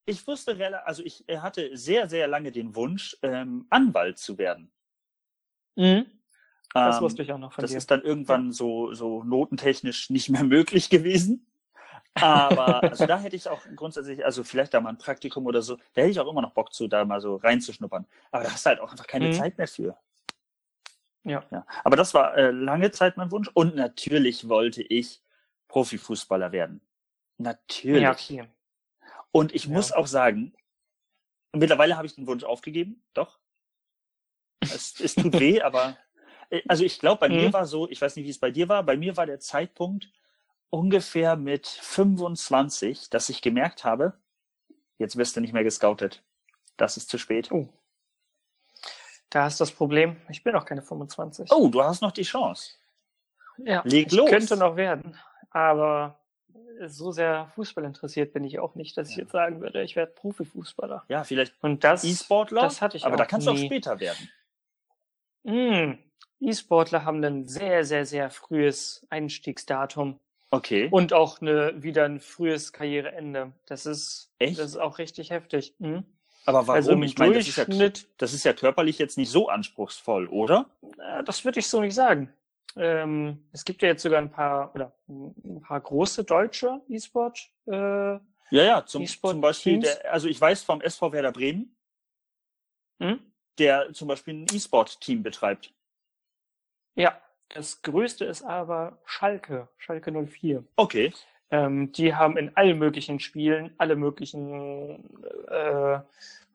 ich wusste relativ, also ich äh, hatte sehr, sehr lange den Wunsch, ähm, Anwalt zu werden. Das Ähm, wusste ich auch noch von Das dir. ist dann irgendwann so, so notentechnisch nicht mehr möglich gewesen. Aber also da hätte ich auch grundsätzlich, also vielleicht da mal ein Praktikum oder so, da hätte ich auch immer noch Bock zu, da mal so reinzuschnuppern. Aber da hast du halt auch einfach keine Mhm. Zeit mehr für. Ja. ja. Aber das war äh, lange Zeit mein Wunsch. Und natürlich wollte ich Profifußballer werden. Natürlich. Ja, okay. Und ich Ja. muss auch sagen, mittlerweile habe ich den Wunsch aufgegeben, doch. Es, es tut weh, aber also ich glaube, bei Mhm. mir war so, ich weiß nicht, wie es bei dir war, bei mir war der Zeitpunkt ungefähr mit 25, dass ich gemerkt habe, jetzt wirst du nicht mehr gescoutet. Das ist zu spät. Oh. Da ist das Problem, ich bin noch keine 25. Oh, du hast noch die Chance. ja, leg ich los. könnte noch werden, aber so sehr Fußball interessiert bin ich auch nicht, dass ich Ja. jetzt sagen würde, ich werde Profifußballer. Ja, vielleicht Und das, E-Sportler, das hatte ich aber da kannst du auch nie. später werden. Mm, E-Sportler haben ein sehr, sehr, sehr frühes Einstiegsdatum Okay. und auch eine, wieder ein frühes Karriereende. Das ist, Echt? das ist auch richtig heftig. Mhm. aber warum? Also ich meine, das ist, ja, das ist ja körperlich jetzt nicht so anspruchsvoll, oder? das würde ich so nicht sagen. Ähm, es gibt ja jetzt sogar ein paar, oder ein paar große deutsche E-Sport, äh, Ja, ja, zum, E-Sport zum Beispiel, der, also ich weiß vom SV Werder Bremen, hm? der zum Beispiel ein E-Sport-Team betreibt. Ja, das größte ist aber Schalke, Schalke 04. Okay. Ähm, die haben in allen möglichen Spielen alle möglichen äh,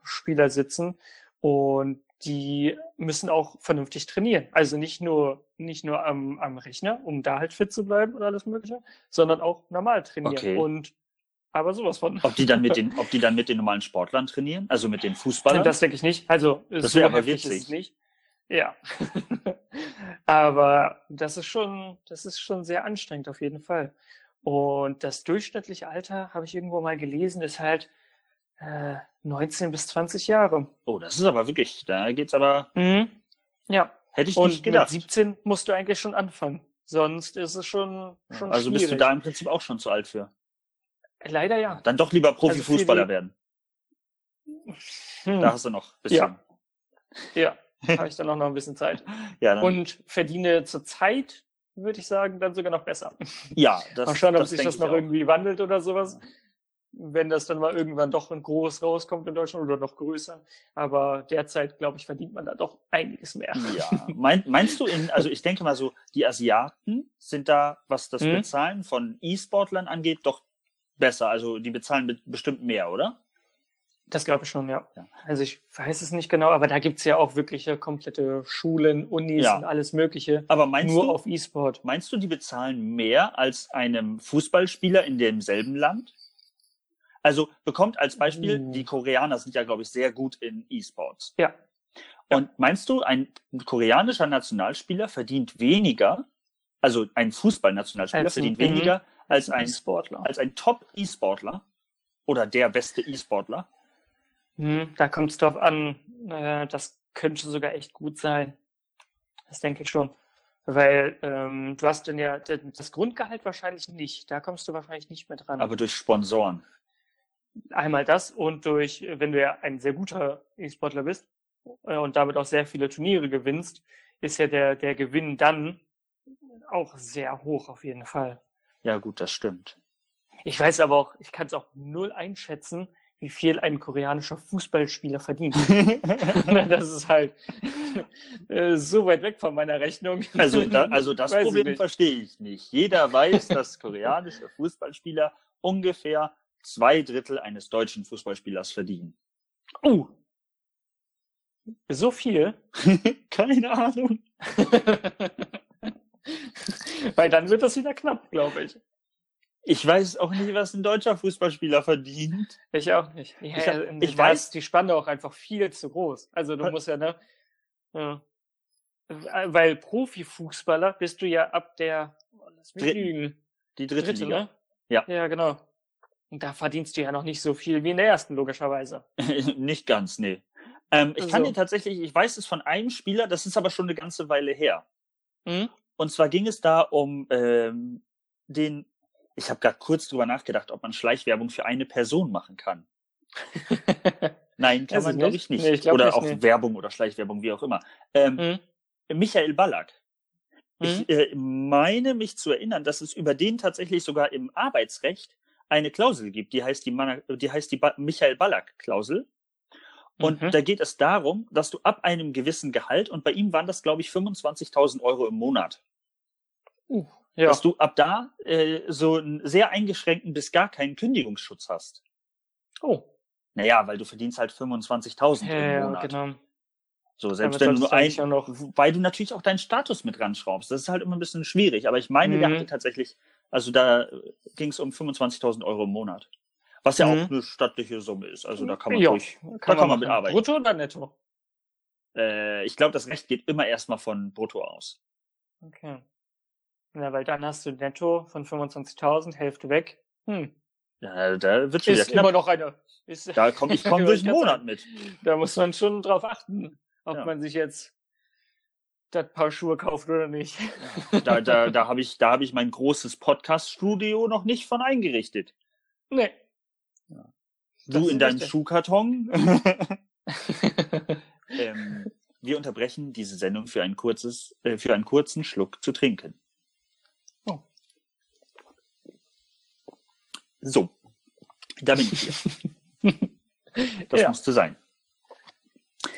Spieler sitzen und die müssen auch vernünftig trainieren. Also nicht nur nicht nur am, am Rechner, um da halt fit zu bleiben und alles Mögliche, sondern auch normal trainieren. Okay. Und aber sowas von. Ob die dann mit den, ob die dann mit den normalen Sportlern trainieren, also mit den Fußballern? Das denke ich nicht. Also Das so wäre aber witzig. ist es nicht. Ja. aber das ist schon, das ist schon sehr anstrengend auf jeden Fall. Und das durchschnittliche Alter, habe ich irgendwo mal gelesen, ist halt äh, 19 bis 20 Jahre. oh, das ist aber wirklich, da geht's aber, Mhm. Ja. hätte ich Und nicht gedacht. mit 17 musst du eigentlich schon anfangen. Sonst ist es schon, schon also bist du schwierig. da im Prinzip auch schon zu alt für. Leider ja. Dann doch lieber Profifußballer Also die- werden. Hm. Da hast du noch ein bisschen. Ja. Ja, habe ich dann auch noch ein bisschen Zeit. Ja, dann, Und verdiene zur Zeit, würde ich sagen, dann sogar noch besser. ja das, mal schauen, ob das sich das noch auch. irgendwie wandelt oder sowas. Wenn das dann mal irgendwann doch in groß rauskommt in Deutschland oder noch größer. Aber derzeit, glaube ich, verdient man da doch einiges mehr. Ja, mein, meinst du in, also ich denke mal so, die Asiaten sind da, was das Mhm. Bezahlen von E-Sportlern angeht, doch besser. Also die bezahlen be- bestimmt mehr, oder? Das glaube ich schon, ja. Ja. Also ich weiß es nicht genau, aber da gibt's ja auch wirkliche komplette Schulen, Unis Ja. und alles Mögliche. Aber meinst nur du, auf E-Sport. meinst du, die bezahlen mehr als einem Fußballspieler in demselben Land? Also bekommt als Beispiel, Mhm. die Koreaner sind ja, glaube ich, sehr gut in E-Sports. Ja. Und meinst du, ein koreanischer Nationalspieler verdient weniger, also ein Fußballnationalspieler Als ein- verdient mhm. weniger als ein, E-Sportler. als ein Top-E-Sportler oder der beste E-Sportler? Hm, da kommt es drauf an. Äh, das könnte sogar echt gut sein. Das denke ich schon. Weil ähm, du hast dann ja das Grundgehalt wahrscheinlich nicht. Da kommst du wahrscheinlich nicht mehr dran. Aber durch Sponsoren. Einmal das und durch, wenn du ja ein sehr guter E-Sportler bist äh, und damit auch sehr viele Turniere gewinnst, ist ja der, der Gewinn dann auch sehr hoch auf jeden Fall. Ja, gut, das stimmt. Ich weiß aber auch, ich kann es auch null einschätzen, wie viel ein koreanischer Fußballspieler verdient. das ist halt äh, so weit weg von meiner Rechnung. Also, da, also das Weiß Problem verstehe ich nicht. Jeder weiß, dass koreanische Fußballspieler ungefähr zwei Drittel eines deutschen Fußballspielers verdienen. Oh. So viel? Keine Ahnung. Weil dann wird das wieder knapp, glaube ich. Ich weiß auch nicht, was ein deutscher Fußballspieler verdient. Ich auch nicht. Ja, Ich hab- ich weiß- die Spanne auch einfach viel zu groß. Also du musst ja, ne? Ja. Weil Profifußballer bist du ja ab der, oh, lass mich Dritten. lügen, Die dritte, dritte, Liga. ne? Ja. Ja, genau. Und da verdienst du ja noch nicht so viel wie in der ersten, logischerweise. nicht ganz, nee. Ähm, ich kann So. dir tatsächlich, ich weiß es von einem Spieler, das ist aber schon eine ganze Weile her. Hm? Und zwar ging es da um ähm, den, ich habe gerade kurz drüber nachgedacht, ob man Schleichwerbung für eine Person machen kann. Nein, kann Weiß man glaube ich nicht. Nee, ich glaub Oder nicht, auch nee. Werbung oder Schleichwerbung, wie auch immer. Ähm, Hm? Michael Ballack. Ich äh, meine mich zu erinnern, dass es über den tatsächlich sogar im Arbeitsrecht eine Klausel gibt, die heißt die, Mana- die, heißt die ba Michael Ballack-Klausel. Und Mhm. da geht es darum, dass du ab einem gewissen Gehalt, und bei ihm waren das, glaube ich, 25.000 Euro im Monat, Uh, ja. dass du ab da äh, so einen sehr eingeschränkten bis gar keinen Kündigungsschutz hast. Oh, Naja, weil du verdienst halt 25.000 ja, im ja, Monat. genau. So, selbst wenn du nur ein, wobei du natürlich auch deinen Status mit ranschraubst. Das ist halt immer ein bisschen schwierig. Aber ich meine, mhm. der hatte tatsächlich, also da ging es um 25.000 Euro im Monat. Was ja mhm. auch eine stattliche Summe ist. Also da kann man ja, durch, kann da kann man mitarbeiten. Brutto oder netto? Äh, ich glaube, das Recht geht immer erstmal von Brutto aus. Okay. Ja, weil dann hast du netto von 25.000, Hälfte weg. Hm. Ja, da wird schon ist immer noch eine. Ist, da komm, ich komme durch den Monat mit. Da muss man schon drauf achten, ob ja. man sich jetzt das Paar Schuhe kauft oder nicht. Da, da, da habe ich, da hab ich mein großes Podcast-Studio noch nicht von eingerichtet. Nee. Ja. Du in deinem Schuhkarton. ähm, wir unterbrechen diese Sendung für ein kurzes, äh, für einen kurzen Schluck zu trinken. So, da bin ich hier. Das ja. musste sein.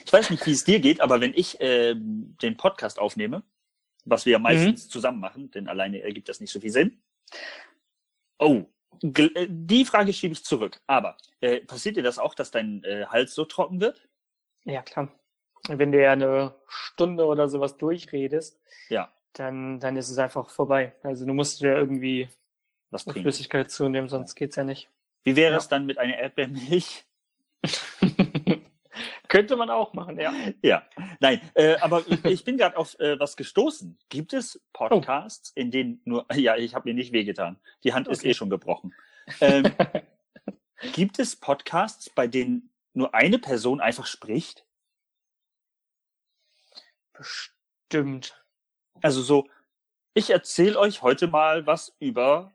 Ich weiß nicht, wie es dir geht, aber wenn ich äh, den Podcast aufnehme, was wir ja meistens mhm. zusammen machen, denn alleine ergibt das nicht so viel Sinn. Oh, äh, die Frage schiebe ich zurück. Aber äh, passiert dir das auch, dass dein äh, Hals so trocken wird? Ja, klar wenn du ja eine Stunde oder sowas durchredest, ja. dann, dann ist es einfach vorbei. Also du musst ja irgendwie was Flüssigkeit zunehmen, sonst geht's ja nicht. Wie wäre ja. es dann mit einer Erdbeermilch? Könnte man auch machen, ja. Ja, nein, äh, aber ich bin gerade auf äh, was gestoßen. Gibt es Podcasts, oh. in denen nur, ja, ich habe mir nicht wehgetan. Die Hand okay. ist eh schon gebrochen. Ähm, gibt es Podcasts, bei denen nur eine Person einfach spricht? Bestimmt. Also so, ich erzähle euch heute mal was über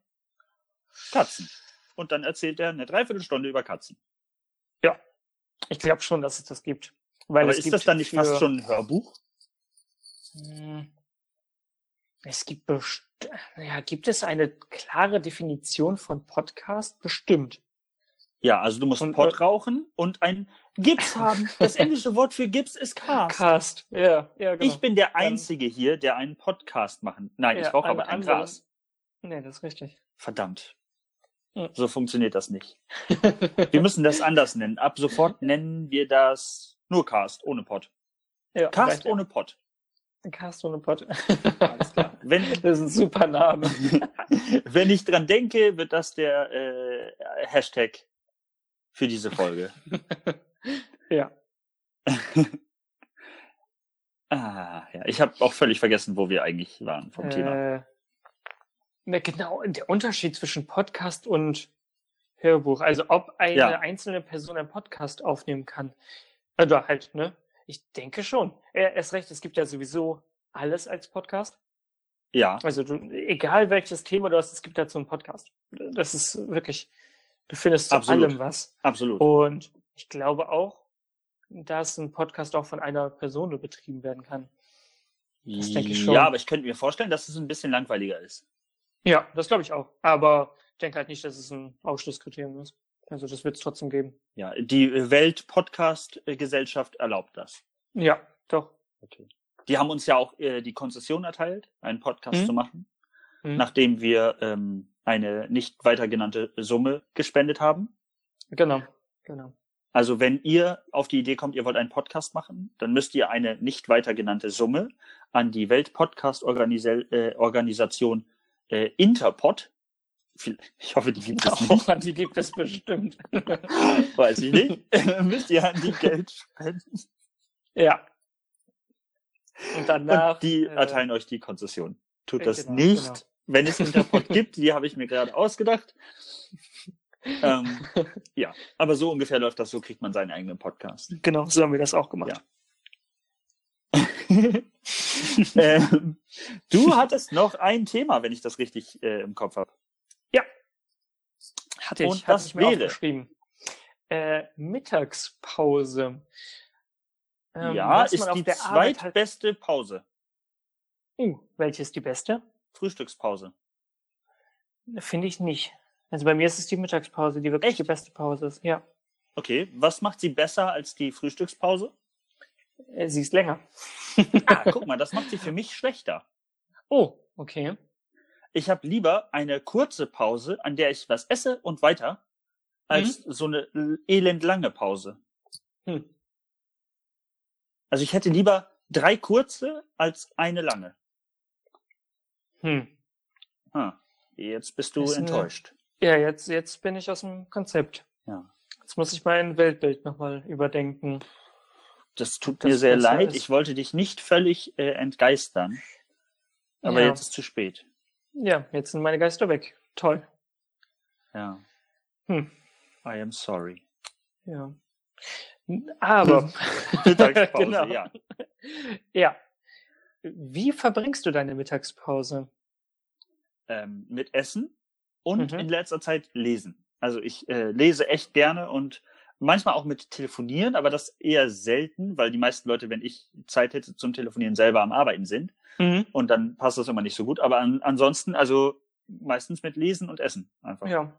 Katzen. Und dann erzählt er eine Dreiviertelstunde über Katzen. Ja, ich glaube schon, dass es das gibt. Weil Aber es ist gibt das dann nicht für... fast schon ein Hörbuch? Hm. Es gibt best ja, gibt es eine klare Definition von Podcast? Bestimmt. Ja, also du musst und, Pod rauchen und ein Gips haben. Das englische Wort für Gips ist Cast. Cast, ja, ja genau. Ich bin der Einzige hier, der einen Podcast machen. Nein, ja, ich rauche aber ein Gras. Nee, das ist richtig. Verdammt. So funktioniert das nicht. wir müssen das anders nennen. Ab sofort nennen wir das nur Cast, ohne Pod. Ja, Cast ohne Pod. Cast ohne Pod. Alles klar. Wenn, das ist ein super Name. Wenn ich dran denke, wird das der äh, Hashtag für diese Folge. ja. ah, ja. Ich habe auch völlig vergessen, wo wir eigentlich waren vom äh, Thema. Genau, der Unterschied zwischen Podcast und Hörbuch. Also ob eine ja. einzelne Person einen Podcast aufnehmen kann. Also halt, ne? Ich denke schon. Er ist recht, es gibt ja sowieso alles als Podcast. Ja. Also du, egal welches Thema du hast, es gibt dazu einen Podcast. Das ist wirklich, du findest zu Absolut. allem was. Absolut. Und ich glaube auch, dass ein Podcast auch von einer Person betrieben werden kann. Das denke ich schon. Ja, aber ich könnte mir vorstellen, dass es ein bisschen langweiliger ist. Ja, das glaube ich auch. Aber ich denke halt nicht, dass es ein Ausschlusskriterium ist. Also das wird es trotzdem geben. Ja, die Welt-Podcast-Gesellschaft erlaubt das. Ja, doch. Okay. Die haben uns ja auch äh, die Konzession erteilt, einen Podcast mhm. zu machen, mhm. nachdem wir ähm, eine nicht weiter genannte Summe gespendet haben. Genau, genau. Also wenn ihr auf die Idee kommt, ihr wollt einen Podcast machen, dann müsst ihr eine nicht weiter genannte Summe an die Weltpodcast-Organisation äh, äh, Interpod, ich hoffe, die gibt es nicht. Oh, die gibt es bestimmt. Weiß ich nicht. müsst ihr an die Geld spenden. Ja. Und danach. Und die äh, erteilen euch die Konzession. Tut das genau, nicht. Genau. Wenn es Interpod gibt, die habe ich mir gerade ausgedacht ähm, ja, aber so ungefähr läuft das, so kriegt man seinen eigenen Podcast. Genau, so haben wir das auch gemacht. Ja. ähm, du hattest noch ein Thema, wenn ich das richtig äh, im Kopf habe. Ja. Hatte ich, Und das ich mir wäre? aufgeschrieben. Äh, Mittagspause. Ähm, ja, ist die halt zweitbeste halt... Pause. Uh, welche ist die beste? Frühstückspause. Finde ich nicht. Also bei mir ist es die Mittagspause, die wirklich Echt? die beste Pause ist, ja. Okay, was macht sie besser als die Frühstückspause? Äh, sie ist länger. ah, guck mal, das macht sie für mich schlechter. Oh, okay. Ich habe lieber eine kurze Pause, an der ich was esse und weiter, als mhm. so eine elendlange Pause. Hm. Also ich hätte lieber drei kurze als eine lange. Hm. Ah, jetzt bist du Ist eine- enttäuscht. Ja, jetzt, jetzt bin ich aus dem Konzept. Ja. Jetzt muss ich mein Weltbild nochmal überdenken. Das tut Das mir sehr leid. ist- Ich wollte dich nicht völlig äh, entgeistern. Aber ja. jetzt ist zu spät. ja, jetzt sind meine Geister weg. Toll. Ja. Hm. I am sorry. Ja. Aber. Mittagspause, Genau. ja. Ja. Wie verbringst du deine Mittagspause? Ähm, mit Essen und Mhm. in letzter Zeit lesen. Also ich äh, lese echt gerne und manchmal auch mit Telefonieren, aber das eher selten, weil die meisten Leute, wenn ich Zeit hätte zum Telefonieren, selber am Arbeiten sind. Mhm. Und dann passt das immer nicht so gut. Aber an, ansonsten, also meistens mit Lesen und Essen einfach. Ja.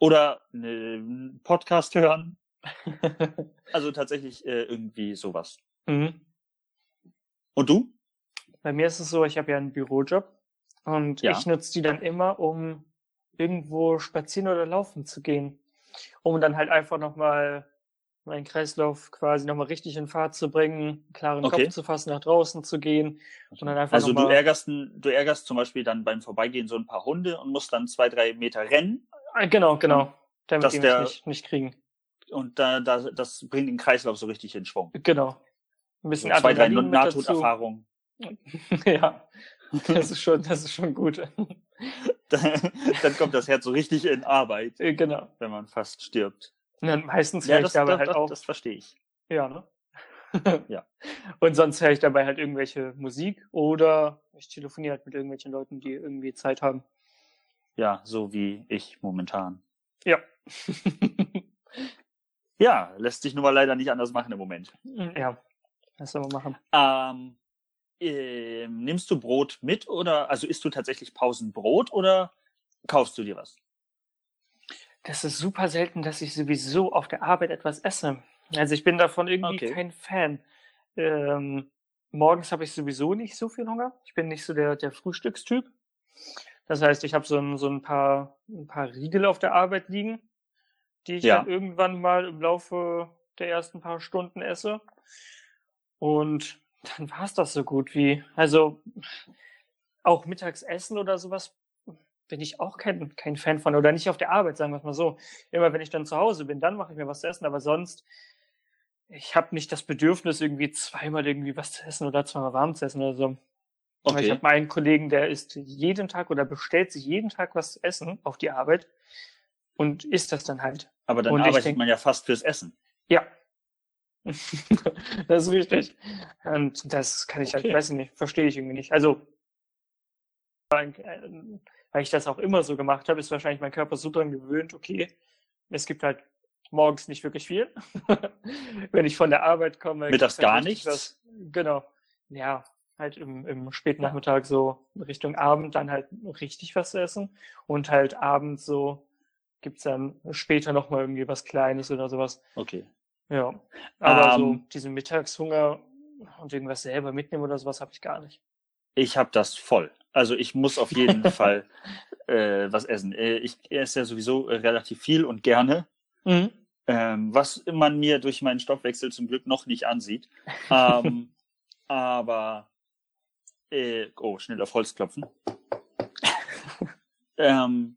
Oder ne, einen Podcast hören. Also tatsächlich äh, irgendwie sowas. mhm. Und du? Bei mir ist es so, ich habe ja einen Bürojob und Ja. ich nutze die dann immer, um irgendwo spazieren oder laufen zu gehen. Um dann halt einfach nochmal meinen Kreislauf quasi nochmal richtig in Fahrt zu bringen, einen klaren Okay. Kopf zu fassen, nach draußen zu gehen und dann einfach Also du ärgerst, du ärgerst zum Beispiel dann beim Vorbeigehen so ein paar Hunde und musst dann zwei, drei Meter rennen Ah, genau, genau, damit dass die mich der- nicht, nicht kriegen. und da, da, das bringt den Kreislauf so richtig in Schwung. Genau. Ein So bisschen zwei, drei. Nahtoderfahrungen. ja, das ist schon, das ist schon gut. dann kommt das Herz so richtig in Arbeit, Äh, genau. wenn man fast stirbt. Dann meistens Ja, höre ich das, dabei das, halt das, auch das verstehe ich. Ja, ne? Ja. Und sonst höre ich dabei halt irgendwelche Musik oder ich telefoniere halt mit irgendwelchen Leuten, die irgendwie Zeit haben. Ja, so wie ich momentan. Ja. Ja, lässt sich nun mal leider nicht anders machen im Moment. ja, das soll man machen. Ähm, ähm, nimmst du Brot mit oder, also isst du tatsächlich Pausenbrot oder kaufst du dir was? Das ist super selten, dass ich sowieso auf der Arbeit etwas esse. Also ich bin davon irgendwie Okay. kein Fan. Ähm, morgens habe ich sowieso nicht so viel Hunger. Ich bin nicht so der, der Frühstückstyp. Das heißt, ich habe so ein, so ein paar, ein paar Riegel auf der Arbeit liegen, die ich Ja. dann irgendwann mal im Laufe der ersten paar Stunden esse. Und dann war es das so gut wie. Also auch Mittagsessen oder sowas bin ich auch kein, kein Fan von. Oder nicht auf der Arbeit, sagen wir es mal so. Immer wenn ich dann zu Hause bin, dann mache ich mir was zu essen. Aber sonst, ich habe nicht das Bedürfnis, irgendwie zweimal irgendwie was zu essen oder zweimal warm zu essen oder so. Ich Okay. habe mal einen Kollegen, der isst jeden Tag oder bestellt sich jeden Tag was zu essen auf die Arbeit und isst das dann halt. Aber dann Und ich arbeitet denk- man ja fast fürs Essen. Ja. Das ist richtig. Und das kann ich halt, Okay. weiß ich nicht, verstehe ich irgendwie nicht. Also, weil ich das auch immer so gemacht habe, ist wahrscheinlich mein Körper so dran gewöhnt, okay, es gibt halt morgens nicht wirklich viel. Wenn ich von der Arbeit komme. Mittags halt gar richtig nichts? Was, genau. Ja, halt im, im späten Nachmittag so Richtung Abend dann halt richtig was zu essen. Und halt abends so gibt's dann später nochmal irgendwie was Kleines oder sowas. Okay. Ja, aber so Ähm, diesen Mittagshunger und irgendwas selber mitnehmen oder sowas habe ich gar nicht. Ich habe das voll. Also ich muss auf jeden Fall äh, was essen. Äh, ich esse ja sowieso äh, relativ viel und gerne, Mhm. ähm, was man mir durch meinen Stoffwechsel zum Glück noch nicht ansieht. Ähm, aber äh, oh, schnell auf Holz klopfen. ähm,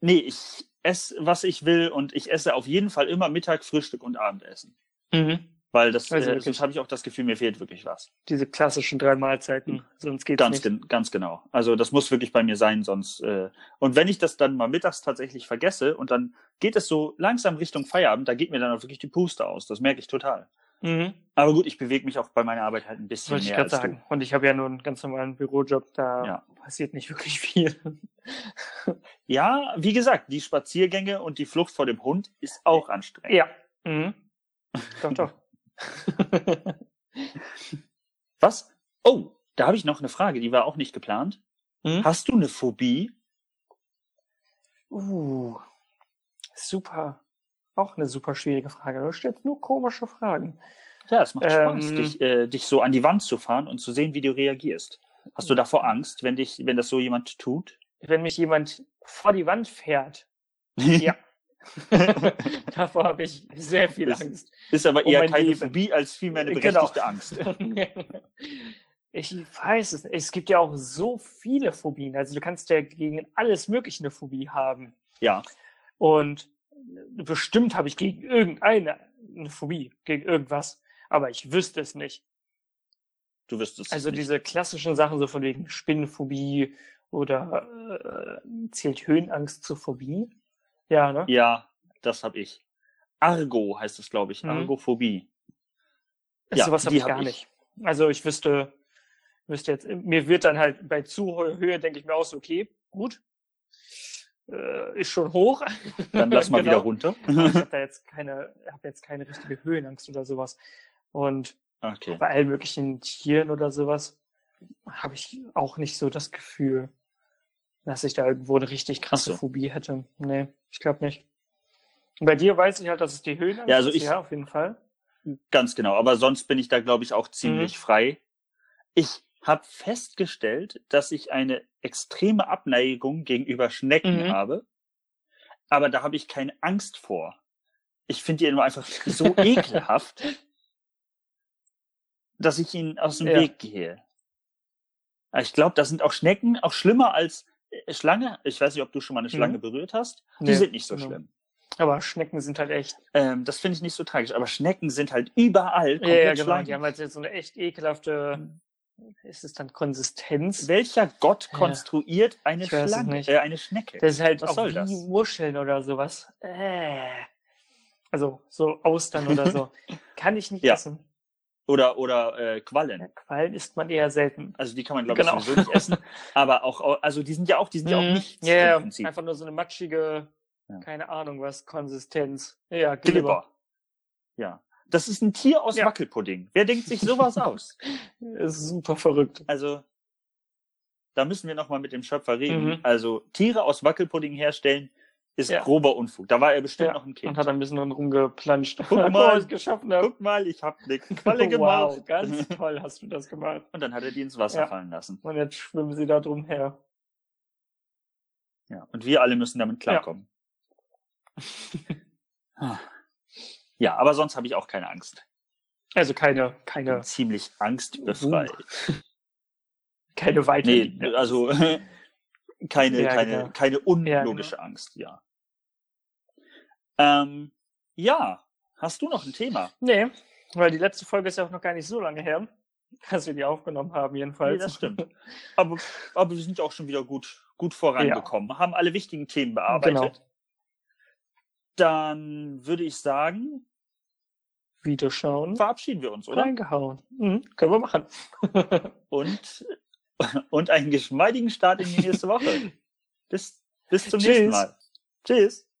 nee, ich esse, was ich will und ich esse auf jeden Fall immer Mittag, Frühstück und Abendessen. Mhm. Weil das, Also äh, sonst habe ich auch das Gefühl, mir fehlt wirklich was. Diese klassischen drei Mahlzeiten, sonst geht's Ganz, nicht. gen ganz genau. Also das muss wirklich bei mir sein, sonst. Äh, und wenn ich das dann mal mittags tatsächlich vergesse und dann geht es so langsam Richtung Feierabend, da geht mir dann auch wirklich die Puste aus. Das merke ich total. Mhm. Aber gut, ich bewege mich auch bei meiner Arbeit halt ein bisschen Wollte ich mehr gerade als sagen. Und ich habe ja nur einen ganz normalen Bürojob, da Ja. passiert nicht wirklich viel. du. Ja, wie gesagt, die Spaziergänge und die Flucht vor dem Hund ist auch anstrengend. ja. Mhm. Doch, doch. Was? Oh, da habe ich noch eine Frage, die war auch nicht geplant. Mhm. Hast du eine Phobie? Uh, super. Auch eine super schwierige Frage. Du stellst nur komische Fragen. Ja, es macht Spaß, Ähm. dich, äh, dich so an die Wand zu fahren und zu sehen, wie du reagierst. Hast du davor Angst, wenn dich, wenn das so jemand tut? Wenn mich jemand vor die Wand fährt, Ja. Davor habe ich sehr viel Angst. Ist aber Um eher mein keine Leben. Phobie als vielmehr eine Genau. berechtigte Angst. Ich weiß es. Es gibt ja auch so viele Phobien. Also du kannst ja gegen alles Mögliche eine Phobie haben. Ja, Und bestimmt habe ich gegen irgendeine eine Phobie, gegen irgendwas. Aber ich wüsste es nicht. du wirst es. Also nicht. diese klassischen Sachen, so von wegen Spinnenphobie oder äh, zählt Höhenangst zur Phobie? Ja, ne? Ja, das habe ich. Argo heißt es, glaube ich. Mhm. Argophobie. Ja, sowas habe ich hab gar ich. nicht. Also ich wüsste, wüsste jetzt, mir wird dann halt bei zu hoher Höhe, denke ich mir auch so, okay, gut. Äh, ist schon hoch. Dann lass mal Genau. wieder runter. Aber ich habe da jetzt keine, habe jetzt keine richtige Höhenangst oder sowas. Und Okay. bei allen möglichen Tieren oder sowas habe ich auch nicht so das Gefühl, dass ich da irgendwo eine richtig krasse so. Phobie hätte. Nee, ich glaube nicht. Und bei dir weiß ich halt, dass es die Höhenangst Ja, also ist. ich- Ja, auf jeden Fall. Ganz genau. Aber sonst bin ich da, glaube ich, auch ziemlich Mhm. frei. Ich habe festgestellt, dass ich eine extreme Abneigung gegenüber Schnecken Mhm. habe. Aber da habe ich keine Angst vor. Ich finde die nur einfach so ekelhaft, dass ich ihnen aus dem Ja. Weg gehe. Ich glaube, da sind auch Schnecken auch schlimmer als äh, Schlange. Ich weiß nicht, ob du schon mal eine Schlange Mhm. berührt hast. Die Nee, sind nicht so genau. schlimm. Aber Schnecken sind halt echt. Ähm, das finde ich nicht so tragisch. Aber Schnecken sind halt überall Ja, komplett ja, genau. schleimig. Die haben halt jetzt so eine echt ekelhafte. Ist es dann Konsistenz? Welcher Gott Ja. konstruiert eine weiß es Schlange, nicht. äh, eine Schnecke? Das ist halt Was auch soll wie das? Muscheln oder sowas. Äh. Also so Austern oder so. Kann ich nicht Ja. essen. Oder oder äh, Quallen. Ja, Quallen isst man eher selten. Also die kann man glaube Genau. ich sowieso nicht essen. Aber auch au- also die sind ja auch die sind ja auch Mhm. nichts Ja, ja, im Prinzip. einfach nur so eine matschige, Ja. keine Ahnung was, Konsistenz. Ja, Glibber. Glibber. Ja. Das ist ein Tier aus Ja. Wackelpudding. Wer denkt sich sowas aus? Ist super verrückt. Also da müssen wir noch mal mit dem Schöpfer reden. Mhm. Also Tiere aus Wackelpudding herstellen ist Ja. grober Unfug. Da war er bestimmt Ja, noch ein Kind. Und hat ein bisschen rumgeplanscht. Guck mal. Guck mal, ich habe eine Qualle gemacht. Wow, ganz toll hast du das gemacht. Und dann hat er die ins Wasser Ja. fallen lassen. Und jetzt schwimmen sie da drum her. Ja, und wir alle müssen damit klarkommen. Ja, aber sonst habe ich auch keine Angst. Also keine, keine, ziemlich angstbefreit. keine weite Nee, Linie. also keine, Ja, keine, genau. keine unlogische Angst, ja. Ähm, ja, hast du noch ein Thema? Nee, weil die letzte Folge ist ja auch noch gar nicht so lange her, dass wir die aufgenommen haben, jedenfalls. Nee, das stimmt. Aber, aber wir sind ja auch schon wieder gut, gut vorangekommen, haben alle wichtigen Themen bearbeitet. Genau. Dann würde ich sagen, Wieder schauen. verabschieden wir uns, oder? Reingehauen. Mhm, können wir machen. Und, und einen geschmeidigen Start in die nächste Woche. Bis, bis zum Tschüss. nächsten Mal. Tschüss.